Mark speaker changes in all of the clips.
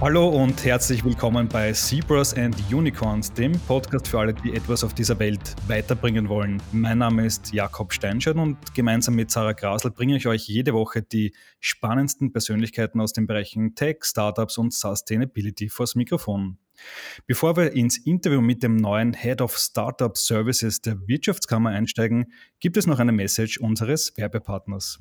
Speaker 1: Hallo und herzlich willkommen bei Zebras and Unicorns, dem Podcast für alle, die etwas auf dieser Welt weiterbringen wollen. Mein Name ist Jakob Steinscheid und gemeinsam mit Sarah Grasel bringe ich euch jede Woche die spannendsten Persönlichkeiten aus den Bereichen Tech, Startups und Sustainability vors Mikrofon. Bevor wir ins Interview mit dem neuen Head of Startup Services der Wirtschaftskammer einsteigen, gibt es noch eine Message unseres Werbepartners.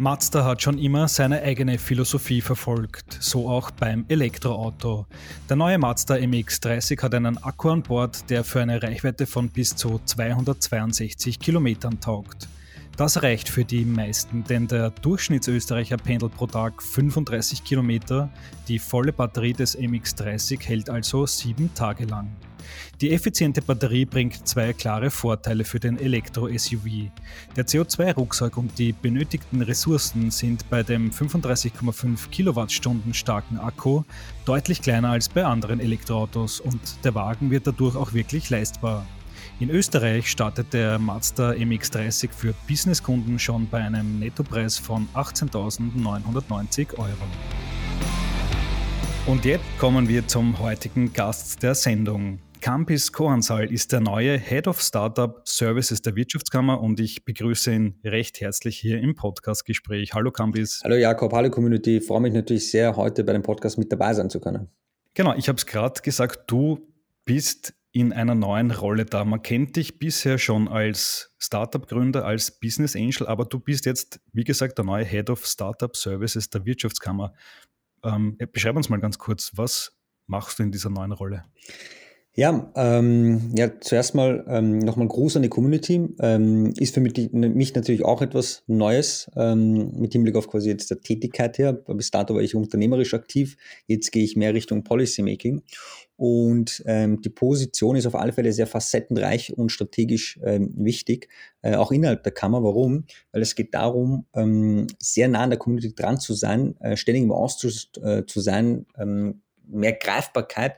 Speaker 1: Mazda hat schon immer seine eigene Philosophie verfolgt, so auch beim Elektroauto. Der neue Mazda MX-30 hat einen Akku an Bord, der für eine Reichweite von bis zu 262 Kilometern taugt. Das reicht für die meisten, denn der Durchschnittsösterreicher pendelt pro Tag 35 Kilometer. Die volle Batterie des MX-30 hält also sieben Tage lang. Die effiziente Batterie bringt zwei klare Vorteile für den Elektro-SUV. Der CO2-Rucksack und die benötigten Ressourcen sind bei dem 35,5 Kilowattstunden starken Akku deutlich kleiner als bei anderen Elektroautos und der Wagen wird dadurch auch wirklich leistbar. In Österreich startet der Mazda MX30 für Businesskunden schon bei einem Nettopreis von 18.990 Euro. Und jetzt kommen wir zum heutigen Gast der Sendung. Campis Kohansal ist der neue Head of Startup Services der Wirtschaftskammer und ich begrüße ihn recht herzlich hier im Podcast-Gespräch. Hallo Campis.
Speaker 2: Hallo Jakob, hallo Community. Ich freue mich natürlich sehr, heute bei dem Podcast mit dabei sein zu können.
Speaker 1: Genau, ich habe es gerade gesagt, du bist in einer neuen Rolle da. Man kennt dich bisher schon als Startup-Gründer, als Business Angel, aber du bist jetzt, wie gesagt, der neue Head of Startup Services der Wirtschaftskammer. Ähm, beschreib uns mal ganz kurz, was machst du in dieser neuen Rolle?
Speaker 2: Ja, ähm, ja, zuerst mal ähm, nochmal Gruß an die Community. Ähm, ist für mich, mich, natürlich auch etwas Neues ähm, mit Hinblick auf quasi jetzt der Tätigkeit her. Bis dato war ich unternehmerisch aktiv. Jetzt gehe ich mehr Richtung Policymaking. Und ähm, die Position ist auf alle Fälle sehr facettenreich und strategisch ähm, wichtig, äh, auch innerhalb der Kammer. Warum? Weil es geht darum, ähm, sehr nah an der Community dran zu sein, äh, ständig im Austausch äh, zu sein, ähm, mehr Greifbarkeit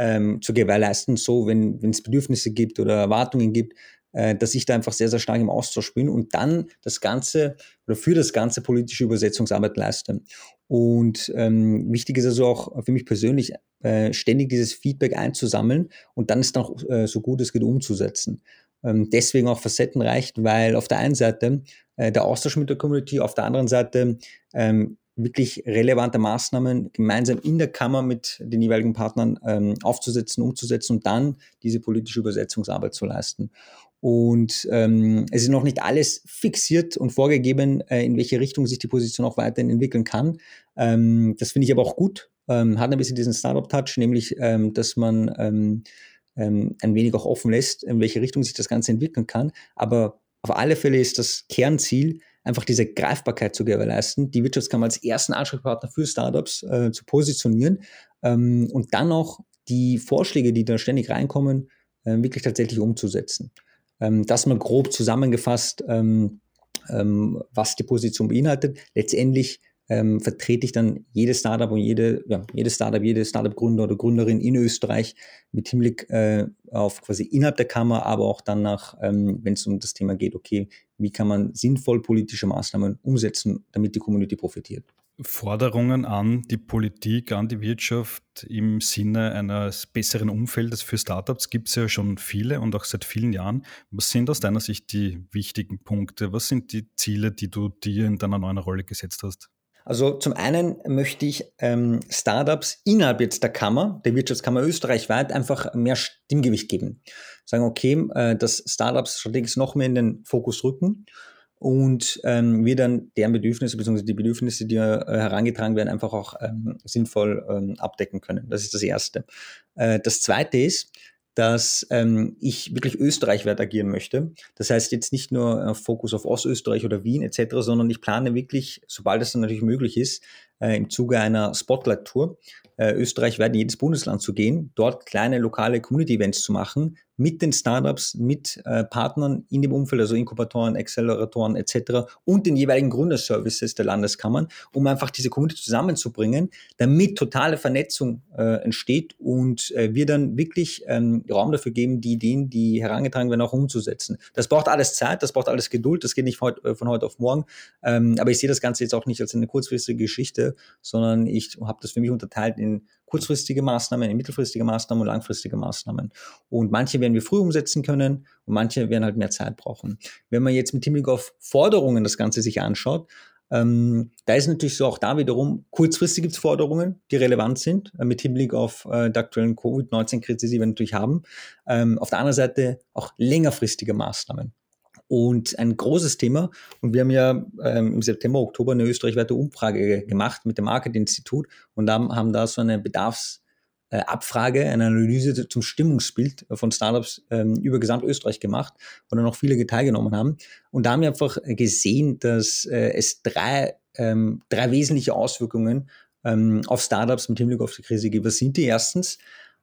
Speaker 2: ähm, zu gewährleisten, so wenn es Bedürfnisse gibt oder Erwartungen gibt, äh, dass ich da einfach sehr, sehr stark im Austausch bin und dann das Ganze oder für das Ganze politische Übersetzungsarbeit leiste. Und ähm, wichtig ist also auch für mich persönlich, äh, ständig dieses Feedback einzusammeln und dann es dann auch äh, so gut es geht umzusetzen. Ähm, deswegen auch facettenreich, weil auf der einen Seite äh, der Austausch mit der Community, auf der anderen Seite ähm, wirklich relevante Maßnahmen gemeinsam in der Kammer mit den jeweiligen Partnern ähm, aufzusetzen, umzusetzen und dann diese politische Übersetzungsarbeit zu leisten. Und ähm, es ist noch nicht alles fixiert und vorgegeben, äh, in welche Richtung sich die Position auch weiterhin entwickeln kann. Ähm, das finde ich aber auch gut. Ähm, hat ein bisschen diesen Startup-Touch, nämlich, ähm, dass man ähm, ähm, ein wenig auch offen lässt, in welche Richtung sich das Ganze entwickeln kann. Aber auf alle Fälle ist das Kernziel, einfach diese Greifbarkeit zu gewährleisten, die Wirtschaftskammer als ersten Ansprechpartner für Startups äh, zu positionieren ähm, und dann auch die Vorschläge, die da ständig reinkommen, äh, wirklich tatsächlich umzusetzen. Ähm, das mal grob zusammengefasst, ähm, ähm was die Position beinhaltet. Letztendlich ähm, vertrete ich dann jedes Startup und jede, ja, jedes Startup, jede Startup-Gründer oder Gründerin in Österreich mit Hinblick äh, auf quasi innerhalb der Kammer, aber auch dann nach, ähm, wenn es um das Thema geht, okay, wie kann man sinnvoll politische Maßnahmen umsetzen, damit die Community profitiert.
Speaker 1: Forderungen an die Politik, an die Wirtschaft im Sinne eines besseren Umfeldes für Startups gibt es ja schon viele und auch seit vielen Jahren. Was sind aus deiner Sicht die wichtigen Punkte? Was sind die Ziele, die du dir in deiner neuen Rolle gesetzt hast?
Speaker 2: Also zum einen möchte ich ähm, Startups innerhalb jetzt der Kammer, der Wirtschaftskammer österreichweit, einfach mehr Stimmgewicht geben. Sagen, okay, äh, dass Startups strategisch noch mehr in den Fokus rücken und ähm, wir dann deren Bedürfnisse bzw. die Bedürfnisse, die äh, herangetragen werden, einfach auch ähm, sinnvoll ähm, abdecken können. Das ist das Erste. Äh, das Zweite ist, dass ähm, ich wirklich österreichweit agieren möchte. Das heißt jetzt nicht nur äh, Fokus auf Ostösterreich oder Wien etc., sondern ich plane wirklich, sobald es dann natürlich möglich ist, äh, im Zuge einer Spotlight-Tour äh, österreichweit in jedes Bundesland zu gehen, dort kleine lokale Community-Events zu machen, mit den Startups, mit äh, Partnern in dem Umfeld, also Inkubatoren, Acceleratoren etc. und den jeweiligen Gründerservices der Landeskammern, um einfach diese Community zusammenzubringen, damit totale Vernetzung äh, entsteht und äh, wir dann wirklich ähm, Raum dafür geben, die Ideen, die herangetragen werden, auch umzusetzen. Das braucht alles Zeit, das braucht alles Geduld, das geht nicht von, äh, von heute auf morgen, ähm, aber ich sehe das Ganze jetzt auch nicht als eine kurzfristige Geschichte, sondern ich habe das für mich unterteilt in kurzfristige Maßnahmen, mittelfristige Maßnahmen und langfristige Maßnahmen. Und manche werden wir früh umsetzen können und manche werden halt mehr Zeit brauchen. Wenn man jetzt mit Hinblick auf Forderungen das Ganze sich anschaut, ähm, da ist natürlich so auch da wiederum, kurzfristig gibt es Forderungen, die relevant sind, äh, mit Hinblick auf äh, die aktuellen Covid-19-Krise, die wir natürlich haben. Ähm, auf der anderen Seite auch längerfristige Maßnahmen. Und ein großes Thema, und wir haben ja ähm, im September, Oktober eine österreichweite Umfrage gemacht mit dem Market-Institut und haben, haben da so eine Bedarfsabfrage, eine Analyse zum Stimmungsbild von Startups ähm, über Gesamtösterreich gemacht, wo dann auch viele teilgenommen haben. Und da haben wir einfach gesehen, dass äh, es drei, ähm, drei wesentliche Auswirkungen ähm, auf Startups mit Hinblick auf die Krise gibt. Was sind die? Erstens,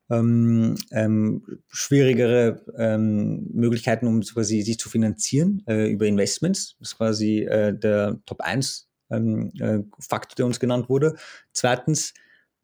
Speaker 2: ähm, ähm, schwierigere ähm, Möglichkeiten, um quasi sich zu finanzieren äh, über Investments. Das ist quasi äh, der Top 1 ähm, äh, Faktor, der uns genannt wurde. Zweitens,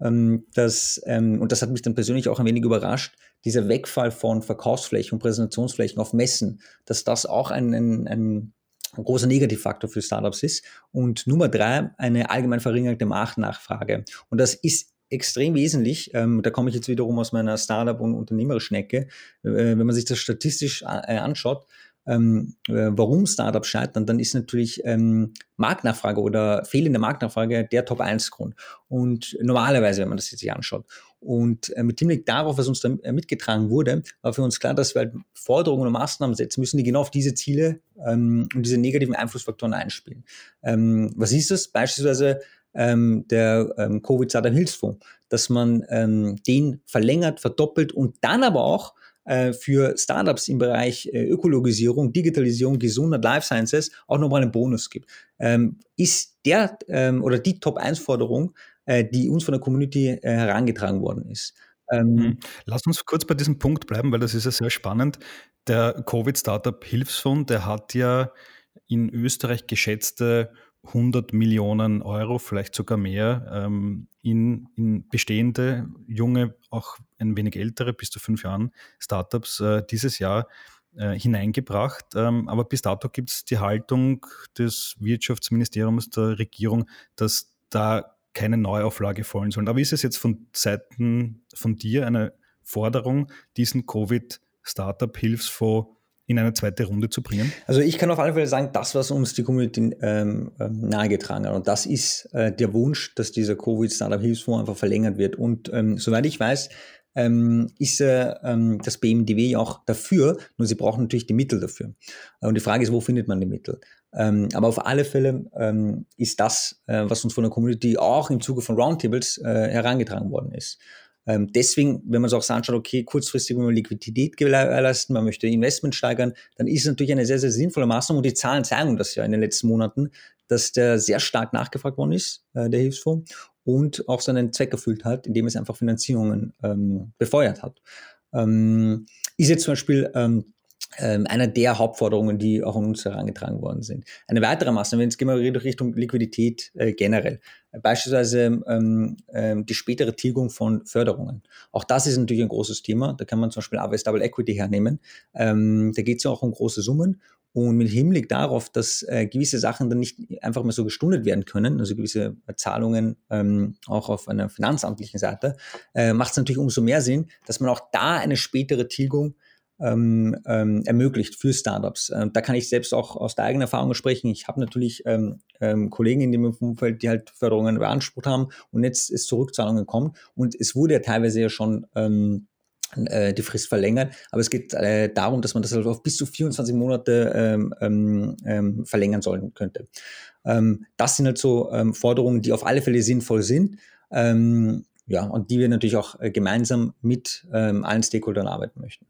Speaker 2: ähm, dass, ähm, und das hat mich dann persönlich auch ein wenig überrascht, dieser Wegfall von Verkaufsflächen und Präsentationsflächen auf Messen, dass das auch ein, ein, ein ein großer Negativfaktor für Startups ist. Und Nummer drei, eine allgemein verringerte Marktnachfrage. Und das ist extrem wesentlich. Ähm, da komme ich jetzt wiederum aus meiner Startup- und unternehmerischen Ecke. Äh, wenn man sich das statistisch äh, anschaut, ähm, äh, warum Startups scheitern, dann ist natürlich ähm, Marktnachfrage oder fehlende Marktnachfrage der Top-1-Grund. Und normalerweise, wenn man das jetzt sich anschaut. Und äh, mit Hinblick darauf, was uns da äh, mitgetragen wurde, war für uns klar, dass wir halt Forderungen und Maßnahmen setzen müssen, die genau auf diese Ziele ähm, und diese negativen Einflussfaktoren einspielen. Ähm, was ist das? Beispielsweise ähm, der ähm, Covid-Startup-Hilfsfonds, dass man ähm, den verlängert, verdoppelt und dann aber auch äh, für Startups im Bereich äh, Ökologisierung, Digitalisierung, Gesundheit, Life Sciences auch nochmal einen Bonus gibt. Ähm, ist der ähm, oder die Top-1-Forderung, äh, die uns von der Community äh, herangetragen worden ist.
Speaker 1: Ähm, mhm. Lass uns kurz bei diesem Punkt bleiben, weil das ist ja sehr spannend. Der Covid-Startup-Hilfsfonds, der hat ja in Österreich geschätzte 100 Millionen Euro, vielleicht sogar mehr, ähm, in, in bestehende, junge, auch ein wenig ältere, bis zu fünf Jahren Startups äh, dieses Jahr äh, hineingebracht. Ähm, aber bis dato gibt es die Haltung des Wirtschaftsministeriums, der Regierung, dass da keine Neuauflage fallen sollen. Aber ist es jetzt von Seiten von dir eine Forderung, diesen Covid-Startup-Hilfsfonds in eine zweite Runde zu bringen?
Speaker 2: Also ich kann auf alle Fälle sagen, das, was uns die Community ähm, ähm, nahegetragen hat. Und das ist äh, der Wunsch, dass dieser Covid-Startup-Hilfsfonds einfach verlängert wird. Und ähm, soweit ich weiß, ähm, ist äh, ähm, das BMDW auch dafür, nur sie brauchen natürlich die Mittel dafür. Und die Frage ist, wo findet man die Mittel? Ähm, aber auf alle Fälle ähm, ist das, äh, was uns von der Community auch im Zuge von Roundtables äh, herangetragen worden ist. Ähm, deswegen, wenn man es auch so anschaut, okay, kurzfristig will man Liquidität gewährleisten, man möchte Investment steigern, dann ist es natürlich eine sehr, sehr sinnvolle Maßnahme und die Zahlen zeigen das ja in den letzten Monaten, dass der sehr stark nachgefragt worden ist, äh, der Hilfsfonds, und auch seinen Zweck erfüllt hat, indem es einfach Finanzierungen ähm, befeuert hat. Ähm, ist jetzt zum Beispiel ähm, einer der Hauptforderungen, die auch an uns herangetragen worden sind. Eine weitere Maßnahme, jetzt gehen wir Richtung Liquidität äh, generell, beispielsweise ähm, ähm, die spätere Tilgung von Förderungen. Auch das ist natürlich ein großes Thema. Da kann man zum Beispiel AWS Double Equity hernehmen. Ähm, da geht es ja auch um große Summen. Und mit Hinblick darauf, dass äh, gewisse Sachen dann nicht einfach mehr so gestundet werden können, also gewisse Zahlungen ähm, auch auf einer finanzamtlichen Seite, äh, macht es natürlich umso mehr Sinn, dass man auch da eine spätere Tilgung ähm, ähm, ermöglicht für Startups. Ähm, da kann ich selbst auch aus der eigenen Erfahrung sprechen. Ich habe natürlich ähm, ähm, Kollegen in dem Umfeld, die halt Förderungen beansprucht haben und jetzt ist Zurückzahlungen kommen und es wurde ja teilweise ja schon ähm, äh, die Frist verlängert, aber es geht äh, darum, dass man das halt auf bis zu 24 Monate verlängern sollen könnte. das sind halt so Forderungen, die auf alle Fälle sinnvoll sind. ja, und die wir natürlich auch äh, gemeinsam mit allen Stakeholdern arbeiten möchten.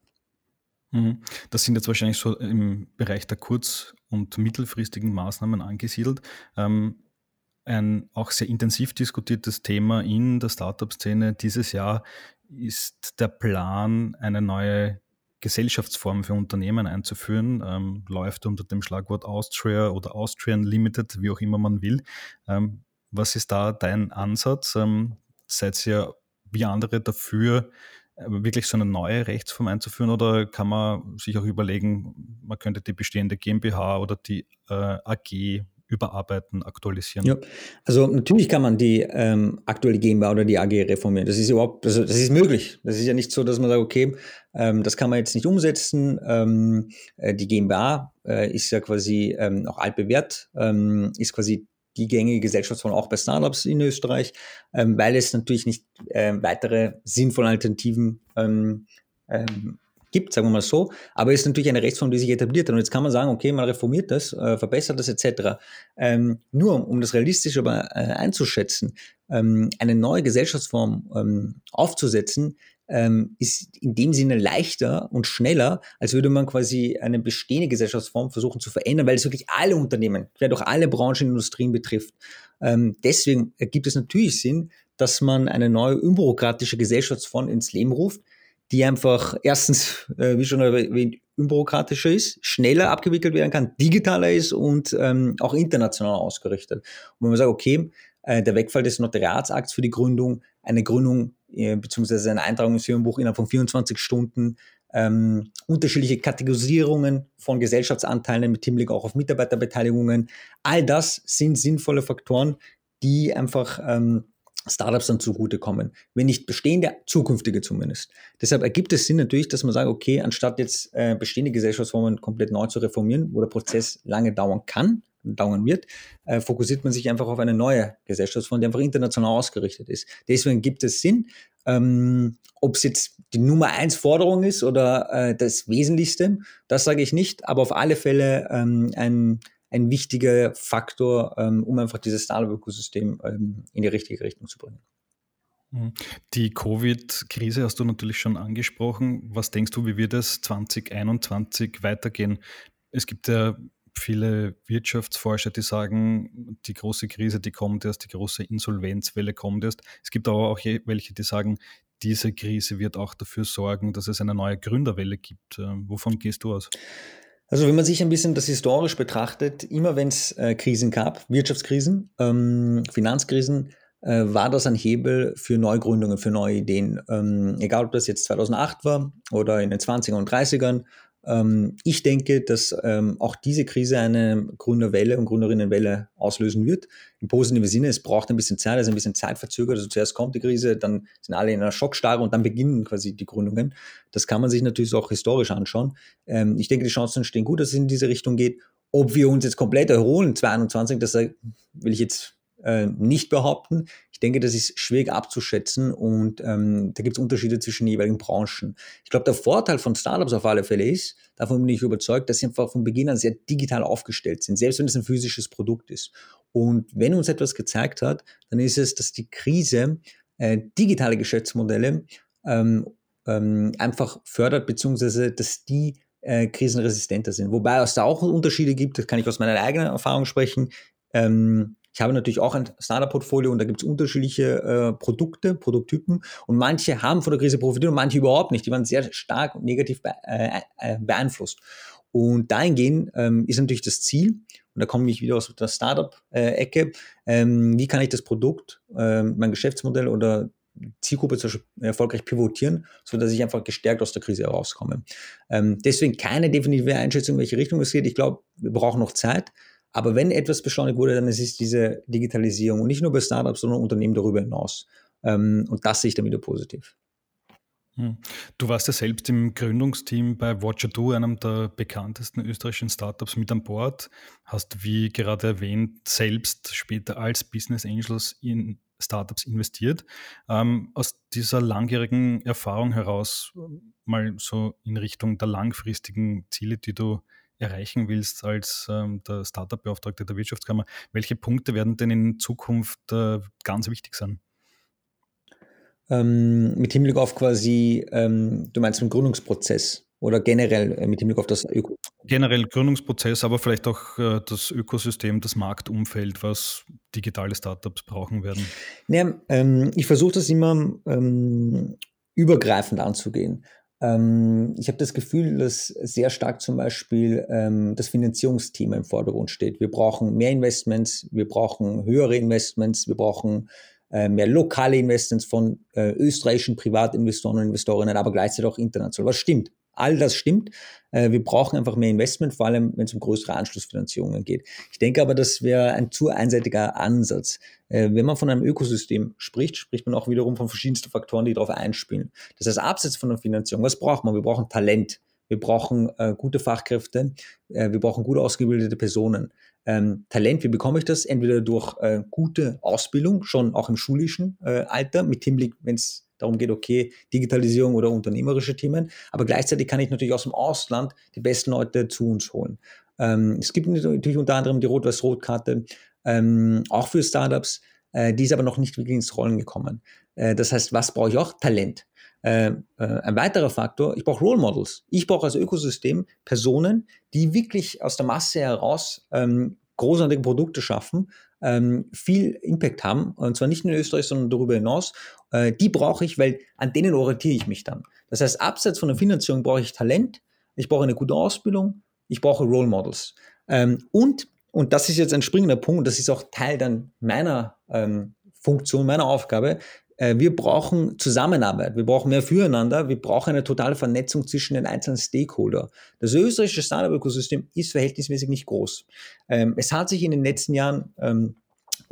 Speaker 1: Mhm. Das sind jetzt wahrscheinlich so im Bereich der kurz- und mittelfristigen Maßnahmen angesiedelt. Ähm, ein auch sehr intensiv diskutiertes Thema in der Startup-Szene dieses Jahr ist der Plan, eine neue Gesellschaftsform für Unternehmen einzuführen, ähm, läuft unter dem Schlagwort Austria oder Austrian Limited, wie auch immer man will. Ähm, was ist da dein Ansatz? Ähm, seid ihr wie andere dafür, wirklich so eine neue Rechtsform einzuführen oder kann man sich auch überlegen, man könnte die bestehende GmbH oder die äh, AG überarbeiten, aktualisieren?
Speaker 2: Ja, also natürlich kann man die ähm, aktuelle GmbH oder die AG reformieren. Das ist überhaupt, also das ist möglich. Das ist ja nicht so, dass man sagt, okay, ähm, das kann man jetzt nicht umsetzen. Ähm, äh, die GmbH äh, ist ja quasi ähm, auch altbewährt, ähm, ist quasi die gängige Gesellschaftsform auch bei Startups in Österreich, ähm, weil es natürlich nicht äh, weitere sinnvolle Alternativen ähm, ähm, gibt, sagen wir mal so. Aber es ist natürlich eine Rechtsform, die sich etabliert hat. Und jetzt kann man sagen, okay, man reformiert das, äh, verbessert das etc. Ähm, nur um das realistisch aber äh, einzuschätzen, ähm, eine neue Gesellschaftsform ähm, aufzusetzen, ähm, ist in dem Sinne leichter und schneller, als würde man quasi eine bestehende Gesellschaftsform versuchen zu verändern, weil es wirklich alle Unternehmen, vielleicht auch alle Branchen und Industrien betrifft. Ähm, deswegen ergibt es natürlich Sinn, dass man eine neue unbürokratische Gesellschaftsform ins Leben ruft, die einfach erstens, äh, wie schon erwähnt, unbürokratischer ist, schneller abgewickelt werden kann, digitaler ist und ähm, auch international ausgerichtet. Und wenn man sagt, okay, äh, der Wegfall des Notariatsakts für die Gründung, eine Gründung beziehungsweise eine Eintragung ins Firmenbuch innerhalb von 24 Stunden, ähm, unterschiedliche Kategorisierungen von Gesellschaftsanteilen mit Hinblick auch auf Mitarbeiterbeteiligungen. All das sind sinnvolle Faktoren, die einfach ähm, Startups dann zugutekommen. Wenn nicht bestehende, zukünftige zumindest. Deshalb ergibt es Sinn natürlich, dass man sagt, okay, anstatt jetzt äh, bestehende Gesellschaftsformen komplett neu zu reformieren, wo der Prozess lange dauern kann, dauern wird, äh, fokussiert man sich einfach auf eine neue Gesellschaftsform, die einfach international ausgerichtet ist. Deswegen gibt es Sinn. Ähm, Ob es jetzt die Nummer eins Forderung ist oder äh, das Wesentlichste, das sage ich nicht, aber auf alle Fälle ähm, ein, ein wichtiger Faktor, ähm, um einfach dieses Startup-Ökosystem ähm, in die richtige Richtung zu bringen.
Speaker 1: Mhm. Die Covid-Krise hast du natürlich schon angesprochen. Was denkst du, wie wird es 2021 weitergehen? Es gibt ja viele Wirtschaftsforscher, die sagen, die große Krise, die kommt erst, die große Insolvenzwelle kommt erst. Es gibt aber auch welche, die sagen, diese Krise wird auch dafür sorgen, dass es eine neue Gründerwelle gibt. Ähm, wovon gehst du aus?
Speaker 2: Also wenn man sich ein bisschen das historisch betrachtet, immer wenn es äh, Krisen gab, Wirtschaftskrisen, ähm, Finanzkrisen, äh, war das ein Hebel für Neugründungen, für neue Ideen. Ähm, egal ob das jetzt 2008 war oder in den 20er und 30ern ähm, ich denke, dass ähm, auch diese Krise eine Gründerwelle und Gründerinnenwelle auslösen wird. Im positiven Sinne, es braucht ein bisschen Zeit, also ein bisschen Zeit verzögert. Also zuerst kommt die Krise, dann sind alle in einer Schockstarre und dann beginnen quasi die Gründungen. Das kann man sich natürlich auch historisch anschauen. Ähm, ich denke, die Chancen stehen gut, dass es in diese Richtung geht. Ob wir uns jetzt komplett erholen 2021, das will ich jetzt äh, nicht behaupten. Denke, das ist schwierig abzuschätzen und ähm, da gibt es Unterschiede zwischen jeweiligen Branchen. Ich glaube, der Vorteil von Startups auf alle Fälle ist, davon bin ich überzeugt, dass sie einfach von Beginn an sehr digital aufgestellt sind, selbst wenn es ein physisches Produkt ist. Und wenn uns etwas gezeigt hat, dann ist es, dass die Krise äh, digitale Geschäftsmodelle ähm, ähm, einfach fördert, beziehungsweise dass die äh, krisenresistenter sind. Wobei es da auch Unterschiede gibt, das kann ich aus meiner eigenen Erfahrung sprechen. Ähm, ich habe natürlich auch ein Startup-Portfolio und da gibt es unterschiedliche äh, Produkte, Produkttypen und manche haben von der Krise profitiert und manche überhaupt nicht. Die waren sehr stark und negativ be äh, äh, beeinflusst. Und dahingehend ähm, ist natürlich das Ziel, und da komme ich wieder aus der Startup-Ecke, ähm, wie kann ich das Produkt, ähm, mein Geschäftsmodell oder Zielgruppe erfolgreich pivotieren, sodass ich einfach gestärkt aus der Krise herauskomme. Ähm, deswegen keine definitive Einschätzung, in welche Richtung es geht. Ich glaube, wir brauchen noch Zeit. Aber wenn etwas beschleunigt wurde, dann ist es diese Digitalisierung und nicht nur bei Startups, sondern Unternehmen darüber hinaus. Ähm, und das sehe ich dann wieder positiv.
Speaker 1: Hm. Du warst ja selbst im Gründungsteam bei Watcher Do, einem der bekanntesten österreichischen Startups, mit an Bord. Hast, wie gerade erwähnt, selbst später als Business Angels in Startups investiert. Ähm, aus dieser langjährigen Erfahrung heraus, mal so in Richtung der langfristigen Ziele, die du erreichen willst als ähm, der Startup-Beauftragte der Wirtschaftskammer, welche Punkte werden denn in Zukunft äh, ganz wichtig sein?
Speaker 2: Ähm, mit Hinblick auf quasi, ähm, du meinst den Gründungsprozess oder generell äh, mit Hinblick auf das
Speaker 1: Öko Generell Gründungsprozess, aber vielleicht auch äh, das Ökosystem, das Marktumfeld, was digitale Startups brauchen werden.
Speaker 2: Ja, ähm, ich versuche das immer ähm, übergreifend anzugehen. Ähm, ich habe das Gefühl, dass sehr stark zum Beispiel ähm, das Finanzierungsthema im Vordergrund steht. Wir brauchen mehr Investments, wir brauchen höhere Investments, wir brauchen äh, mehr lokale Investments von äh, österreichischen Privatinvestoren und Investorinnen, aber gleichzeitig auch international. Was stimmt? All das stimmt. Äh, wir brauchen einfach mehr Investment, vor allem wenn es um größere Anschlussfinanzierungen geht. Ich denke aber, das wäre ein zu einseitiger Ansatz. Äh, wenn man von einem Ökosystem spricht, spricht man auch wiederum von verschiedensten Faktoren, die darauf einspielen. Das heißt, abseits von der Finanzierung, was braucht man? Wir brauchen Talent. Wir brauchen äh, gute Fachkräfte. Äh, wir brauchen gut ausgebildete Personen. Ähm, Talent, wie bekomme ich das? Entweder durch äh, gute Ausbildung, schon auch im schulischen äh, Alter, mit Hinblick, wenn es darum geht, okay, Digitalisierung oder unternehmerische Themen. Aber gleichzeitig kann ich natürlich aus dem Ausland die besten Leute zu uns holen. Ähm, es gibt natürlich unter anderem die Rot-Weiß-Rot-Karte, ähm, auch für Startups. Äh, die ist aber noch nicht wirklich ins Rollen gekommen. Äh, das heißt, was brauche ich auch? Talent. Äh, äh, ein weiterer Faktor, ich brauche Role Models. Ich brauche als Ökosystem Personen, die wirklich aus der Masse heraus ähm, großartige Produkte schaffen, ähm, viel Impact haben, und zwar nicht nur in Österreich, sondern darüber hinaus. Äh, die brauche ich, weil an denen orientiere ich mich dann. Das heißt, abseits von der Finanzierung brauche ich Talent, ich brauche eine gute Ausbildung, ich brauche Role Models. Ähm, und, und das ist jetzt ein springender Punkt, das ist auch Teil dann meiner ähm, Funktion, meiner Aufgabe, wir brauchen Zusammenarbeit, wir brauchen mehr Füreinander, wir brauchen eine totale Vernetzung zwischen den einzelnen Stakeholder. Das österreichische Startup-Ökosystem ist verhältnismäßig nicht groß. Ähm, es hat sich in den letzten Jahren ähm,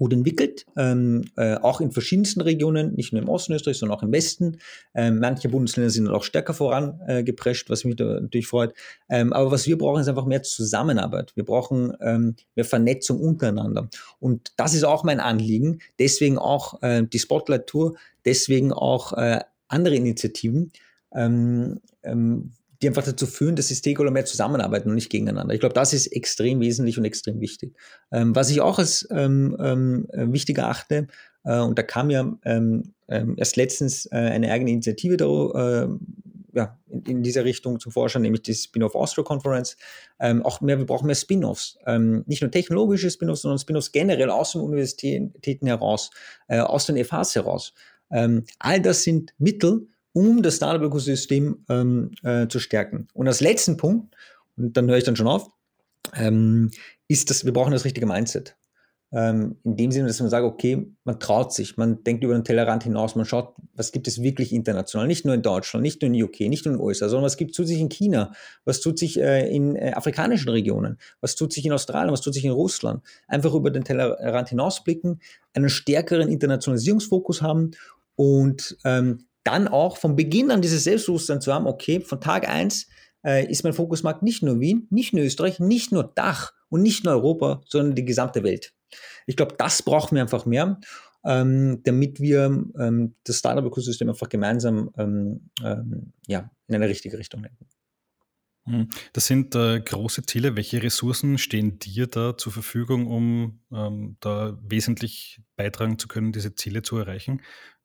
Speaker 2: gut entwickelt, ähm, äh, auch in verschiedensten Regionen, nicht nur im Osten Österreich, sondern auch im Westen. Ähm, manche Bundesländer sind auch stärker vorangeprescht, äh, was mich natürlich freut. Ähm, aber was wir brauchen, ist einfach mehr Zusammenarbeit. Wir brauchen ähm, mehr Vernetzung untereinander. Und das ist auch mein Anliegen. Deswegen auch äh, die Spotlight Tour, deswegen auch äh, andere Initiativen. Die einfach dazu führen, dass die Stakeholder mehr zusammenarbeiten und nicht gegeneinander. Ich glaube, das ist extrem wesentlich und extrem wichtig. Ähm, was ich auch als ähm, ähm, äh, wichtig erachte, äh, und da kam ja ähm, ähm, erst letztens äh, eine eigene Initiative da, äh, ja, in, in, dieser Richtung zum Vorschein, nämlich die Spin-off Austria Conference. Ähm, auch mehr, wir brauchen mehr Spin-offs. nicht nur technologische Spin-offs, sondern Spin-offs generell aus den Universitäten heraus, äh, aus den FHs heraus. all das sind Mittel, um das Startup-Ökosystem ähm, äh, zu stärken. Und als letzten Punkt, und dann höre ich dann schon auf, ähm, ist, dass wir brauchen das richtige Mindset. Ähm, in dem Sinne, dass man sagt, okay, man traut sich, man denkt über den Tellerrand hinaus, man schaut, was gibt es wirklich international, nicht nur in Deutschland, nicht nur in UK, nicht nur in den USA, sondern was gibt es sich in China, was tut sich äh, in äh, afrikanischen Regionen, was tut sich in Australien, was tut sich in Russland. Einfach über den Tellerrand hinausblicken, einen stärkeren Internationalisierungsfokus haben und ähm, dann auch von Beginn an dieses Selbstbewusstsein zu haben, okay, von Tag eins äh, ist mein Fokusmarkt nicht nur Wien, nicht nur Österreich, nicht nur Dach und nicht nur Europa, sondern die gesamte Welt. Ich glaube, das brauchen wir einfach mehr, ähm, damit wir ähm, das Startup-Ökosystem einfach gemeinsam ähm, ähm ja, in eine richtige Richtung lenken.
Speaker 1: Hm. Das sind äh, große Ziele. Welche Ressourcen stehen dir da zur Verfügung, um ähm, da wesentlich beitragen zu können, diese Ziele zu erreichen?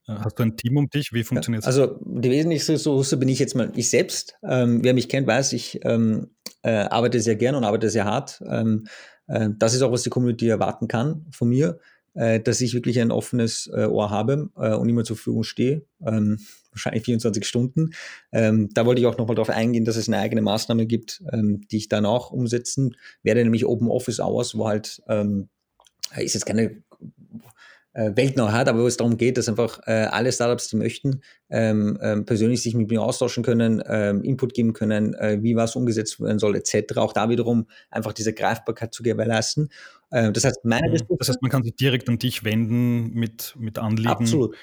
Speaker 1: Äh, hast du ein Team um dich? Wie funktioniert
Speaker 2: es? Also die wesentlichste Ressource bin ich jetzt mal ich selbst. Ähm, wer mich kennt, weiß, ich ähm, äh, arbeite sehr gern und arbeite sehr hart. Ähm, äh, das ist auch, was die Community erwarten kann von mir, äh, dass ich wirklich ein offenes äh, Ohr habe äh, und immer zur Verfügung stehe. Ähm, wahrscheinlich 24 Stunden. Ähm, da wollte ich auch nochmal darauf eingehen, dass es eine eigene Maßnahme gibt, ähm, die ich dann auch umsetzen werde, nämlich Open Office Hours, wo halt ist jetzt keine äh, weltnah hat, aber wo es darum geht, dass einfach äh, alle Startups, die möchten, ähm, ähm, persönlich sich mit mir austauschen können, ähm, Input geben können, äh, wie was umgesetzt werden soll, etc. Auch da wiederum einfach diese Greifbarkeit zu gewährleisten. Äh, das heißt, meine
Speaker 1: mhm. Das heißt, man kann sich direkt an dich wenden mit, mit Anliegen.
Speaker 2: Absolut.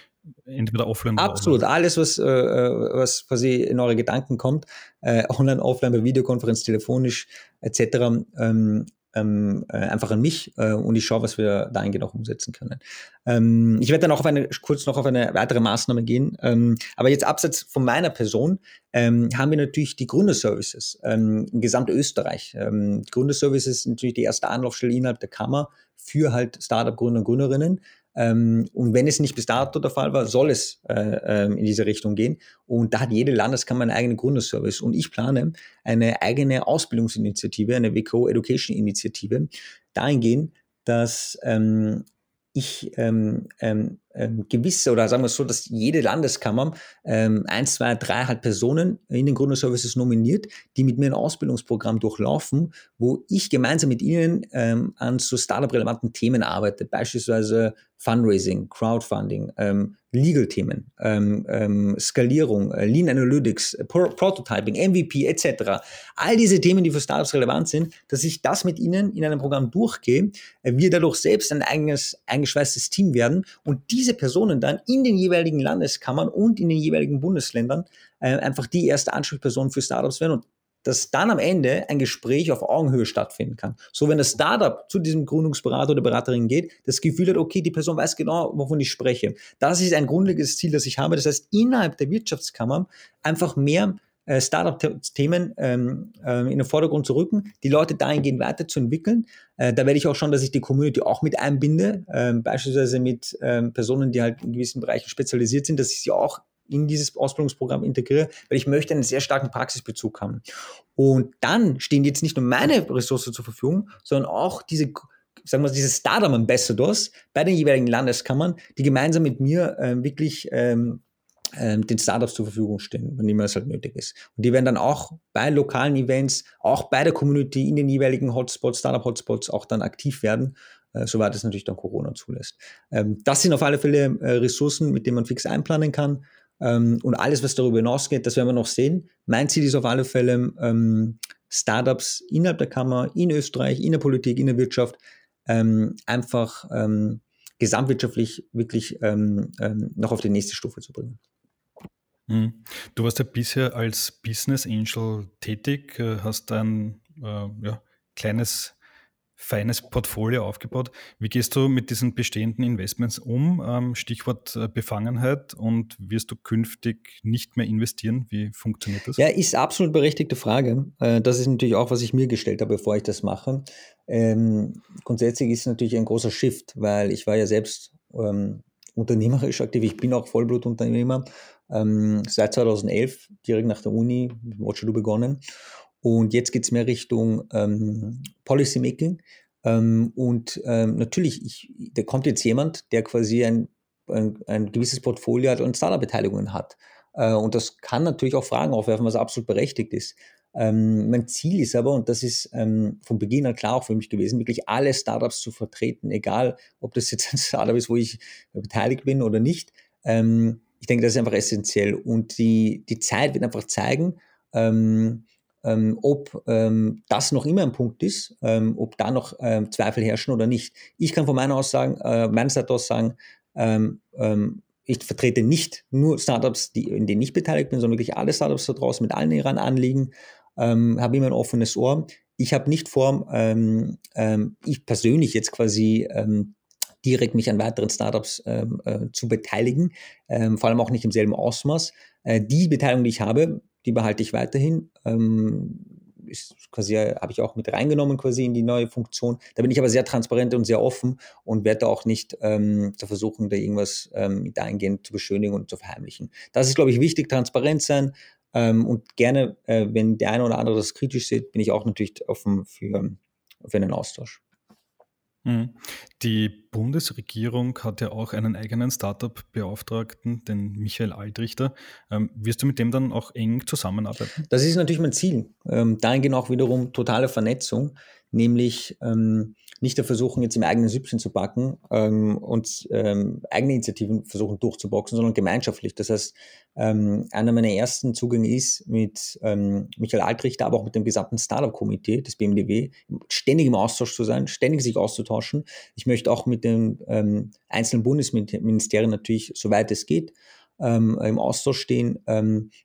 Speaker 1: Entweder offline
Speaker 2: oder Absolut. Online. Alles, was, äh, was quasi in eure Gedanken kommt, äh, online, offline, bei Videokonferenz, telefonisch etc., ähm, ähm, äh, einfach an mich äh, und ich schaue, was wir dahingehend auch umsetzen können. Ähm, ich werde dann auch auf eine, kurz noch auf eine weitere Maßnahme gehen. Ähm, aber jetzt abseits von meiner Person ähm, haben wir natürlich die Gründerservices ähm, in Gesamtösterreich. Ähm, Gründerservices sind natürlich die erste Anlaufstelle innerhalb der Kammer für halt Startup-Gründer und Gründerinnen. Ähm, und wenn es nicht bis dato der Fall war, soll es äh, ähm, in diese Richtung gehen. Und da hat jede Landeskammer einen eigenen Gründerservice. Und ich plane eine eigene Ausbildungsinitiative, eine WCO Education Initiative, dahingehend, dass ähm, ich ähm, ähm, gewisse, oder sagen wir es so, dass jede Landeskammer ähm, eins, zwei, drei halt Personen in den Gründerservices nominiert, die mit mir ein Ausbildungsprogramm durchlaufen, wo ich gemeinsam mit ihnen ähm, an so Startup-relevanten Themen arbeite, beispielsweise Fundraising, Crowdfunding, ähm, Legal-Themen, ähm, ähm, Skalierung, äh, Lean Analytics, äh, Pro Prototyping, MVP etc. All diese Themen, die für Startups relevant sind, dass ich das mit Ihnen in einem Programm durchgehe, äh, wir dadurch selbst ein eigenes, eingeschweißtes Team werden und diese Personen dann in den jeweiligen Landeskammern und in den jeweiligen Bundesländern äh, einfach die erste Ansprechperson für Startups werden und dass dann am Ende ein Gespräch auf Augenhöhe stattfinden kann. So, wenn das Startup zu diesem Gründungsberater oder Beraterin geht, das Gefühl hat, okay, die Person weiß genau, wovon ich spreche. Das ist ein grundlegendes Ziel, das ich habe. Das heißt, innerhalb der Wirtschaftskammer einfach mehr äh, Startup-Themen ähm, äh, in den Vordergrund zu rücken, die Leute dahingehend weiterzuentwickeln. Äh, da werde ich auch schon, dass ich die Community auch mit einbinde, ähm, beispielsweise mit ähm, Personen, die halt in gewissen Bereichen spezialisiert sind, dass ich sie auch in dieses Ausbildungsprogramm integriere, weil ich möchte einen sehr starken Praxisbezug haben. Und dann stehen jetzt nicht nur meine Ressourcen zur Verfügung, sondern auch diese sagen wir, diese Startup Ambassadors bei den jeweiligen Landeskammern, die gemeinsam mit mir äh, wirklich ähm, ähm, den Startups zur Verfügung stehen, wann immer es halt nötig ist. Und die werden dann auch bei lokalen Events, auch bei der Community in den jeweiligen Hotspots, Startup-Hotspots auch dann aktiv werden, äh, soweit es natürlich dann Corona zulässt. Ähm, das sind auf alle Fälle äh, Ressourcen, mit denen man fix einplanen kann. Ähm, und alles, was darüber hinausgeht, das werden wir noch sehen. Mein Ziel ist auf alle Fälle, ähm, Startups innerhalb der Kammer, in Österreich, in der Politik, in der Wirtschaft, ähm, einfach ähm, gesamtwirtschaftlich wirklich ähm, ähm, noch auf die nächste Stufe zu bringen.
Speaker 1: Mhm. Du warst ja bisher als Business Angel tätig, äh, hast ein äh, ja, kleines feines Portfolio aufgebaut. Wie gehst du mit diesen bestehenden Investments um? Ähm, Stichwort äh, Befangenheit und wirst du künftig nicht mehr investieren? Wie funktioniert das?
Speaker 2: Ja, ist absolut berechtigte Frage. Äh, das ist natürlich auch, was ich mir gestellt habe, bevor ich das mache. Ähm, grundsätzlich ist es natürlich ein großer Shift, weil ich war ja selbst ähm, unternehmerisch aktiv. Ich bin auch Vollblutunternehmer. Ähm, seit 2011, direkt nach der Uni, mit Watcher begonnen. Und jetzt geht es mehr Richtung ähm, Policymaking. Ähm, und ähm, natürlich, ich, da kommt jetzt jemand, der quasi ein, ein, ein gewisses Portfolio hat und Startup-Beteiligungen hat. Äh, und das kann natürlich auch Fragen aufwerfen, was absolut berechtigt ist. Ähm, mein Ziel ist aber, und das ist ähm, von Beginn an klar auch für mich gewesen, wirklich alle Startups zu vertreten, egal ob das jetzt ein Startup ist, wo ich beteiligt bin oder nicht. Ähm, ich denke, das ist einfach essentiell. Und die, die Zeit wird einfach zeigen, ähm, ähm, ob ähm, das noch immer ein Punkt ist, ob da noch Zweifel herrschen oder nicht. Ich kann von meiner Aussagen, äh, meiner Seite aus sagen, ich vertrete nicht nur Startups, die, in denen ich beteiligt bin, sondern wirklich alle Startups da draußen mit allen ihren Anliegen, ähm, habe immer ein offenes Ohr. Ich habe nicht vor, ähm, ähm, ich persönlich jetzt quasi ähm, direkt mich an weiteren Startups ähm, äh, zu beteiligen, ähm, vor allem auch nicht im selben Ausmaß. Äh, die Beteiligung, die ich habe, die behalte ich weiterhin. Ist quasi, habe ich auch mit reingenommen quasi in die neue Funktion. Da bin ich aber sehr transparent und sehr offen und werde auch nicht ähm, zu versuchen, da irgendwas ähm, mit eingehend zu beschönigen und zu verheimlichen. Das ist, glaube ich, wichtig, transparent sein. Ähm, und gerne, äh, wenn der eine oder andere das kritisch sieht, bin ich auch natürlich offen für, für einen Austausch.
Speaker 1: Mhm. Die Bundesregierung hat ja auch einen eigenen Startup-Beauftragten, den Michael Altrichter. Ähm, wirst du mit dem dann auch eng zusammenarbeiten?
Speaker 2: Das ist natürlich mein Ziel. Ähm, dahingehend auch wiederum totale Vernetzung, nämlich ähm, nicht der versuchen, jetzt im eigenen Süppchen zu backen ähm, und ähm, eigene Initiativen versuchen durchzuboxen, sondern gemeinschaftlich. Das heißt, ähm, einer meiner ersten Zugänge ist mit ähm, Michael Altrichter, aber auch mit dem gesamten Startup-Komitee des BMDW, ständig im Austausch zu sein, ständig sich auszutauschen. Ich möchte auch mit den ähm, einzelnen Bundesministerien natürlich, soweit es geht, ähm, im Austausch stehen.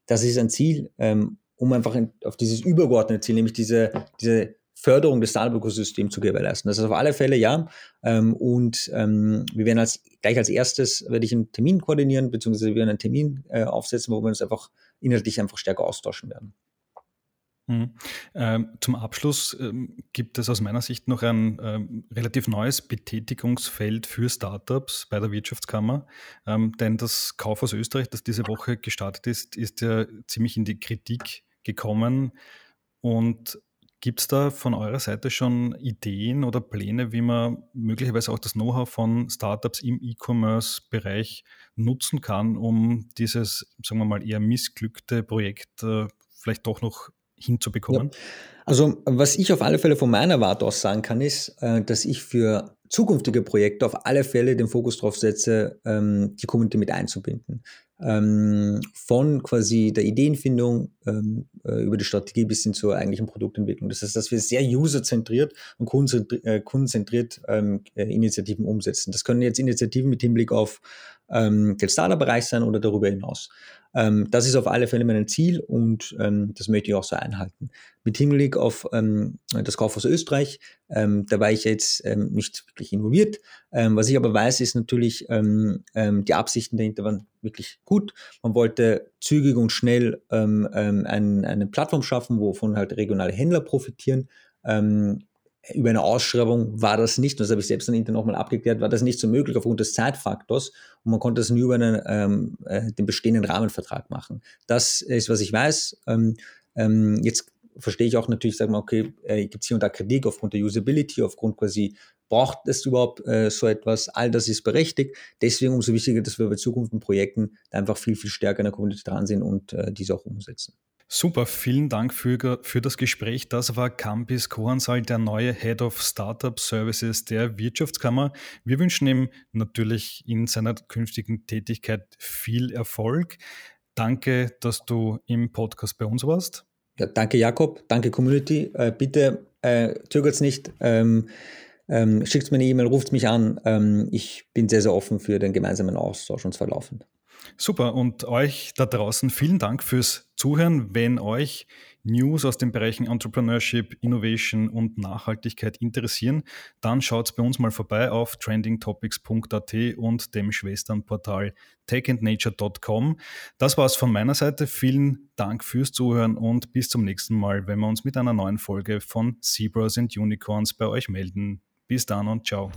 Speaker 2: Das ist ein Ziel, um einfach in, auf dieses übergeordnete Ziel, nämlich diese, diese Förderung des Startup-Ökosystems zu gewährleisten. Das ist auf alle Fälle ja. Ähm, und ähm, wir werden als, gleich als erstes, werde ich einen Termin koordinieren, beziehungsweise wir werden einen Termin äh, aufsetzen, wo wir uns einfach inhaltlich einfach stärker austauschen werden.
Speaker 1: Mhm. Ähm, zum Abschluss ähm, gibt es aus meiner Sicht noch ein ähm, relativ neues Betätigungsfeld für Startups bei der Wirtschaftskammer, ähm, denn das Kaufhaus Österreich, das diese Woche gestartet ist, ist ja ziemlich in die Kritik gekommen und Gibt es da von eurer Seite schon Ideen oder Pläne, wie man möglicherweise auch das Know-how von Startups im E-Commerce-Bereich nutzen kann, um dieses, sagen wir mal, eher missglückte Projekt äh, vielleicht doch noch hinzubekommen? Ja.
Speaker 2: Also was ich auf alle Fälle von meiner Warte aus sagen kann, ist, äh, dass ich für zukünftige Projekte auf alle Fälle den Fokus darauf setze, ähm, die Community mit einzubinden ähm, von quasi der Ideenfindung ähm, äh, über die Strategie bis hin zur eigentlichen Produktentwicklung. Das heißt, dass wir sehr userzentriert und kundenzentriert, äh, kundenzentriert ähm, äh, Initiativen umsetzen. Das können jetzt Initiativen mit Hinblick auf ähm, Startup-Bereich sein oder darüber hinaus. Ähm, das ist auf alle Fälle mein Ziel und ähm, das möchte ich auch so einhalten. Mit Hinblick auf ähm, das Kaufhaus Österreich, ähm, da war ich jetzt ähm, nicht wirklich involviert. Ähm, was ich aber weiß, ist natürlich, die Absichten dahinter waren wirklich gut. Man wollte zügig und schnell ein, eine Plattform schaffen, wovon halt regionale Händler profitieren über eine Ausschreibung war das nicht, das habe ich selbst dann intern nochmal abgeklärt, war das nicht so möglich aufgrund des Zeitfaktors und man konnte das nur über einen, ähm, äh, den bestehenden Rahmenvertrag machen. Das ist, was ich weiß. Ähm, ähm, jetzt verstehe ich auch natürlich, sagen wir, okay, äh, gibt es hier und da Kritik aufgrund der Usability, aufgrund quasi, braucht es überhaupt äh, so etwas? All das ist berechtigt. Deswegen umso wichtiger, dass wir bei zukünftigen Projekten einfach viel, viel stärker in der Community dran sind und äh, diese auch umsetzen.
Speaker 1: Super, vielen Dank für, für das Gespräch. Das war Campis Kohansal, der neue Head of Startup Services der Wirtschaftskammer. Wir wünschen ihm natürlich in seiner künftigen Tätigkeit viel Erfolg. Danke, dass du im Podcast bei uns warst.
Speaker 2: Ja, danke, Jakob. Danke, Community. Äh, bitte äh, zögert es nicht. Ähm, ähm, schickt mir eine E-Mail, ruft mich an. Ähm, ich bin sehr, sehr offen für den gemeinsamen Austausch und zwar laufend.
Speaker 1: Super. Und euch da draußen vielen Dank fürs Zuhören. Wenn euch News aus den Bereichen Entrepreneurship, Innovation und Nachhaltigkeit interessieren, dann schaut bei uns mal vorbei auf trendingtopics.at und dem Schwesternportal techandnature.com. Das war's von meiner Seite. Vielen Dank fürs Zuhören und bis zum nächsten Mal, wenn wir uns mit einer neuen Folge von Zebras and Unicorns bei euch melden. Bis dann und ciao.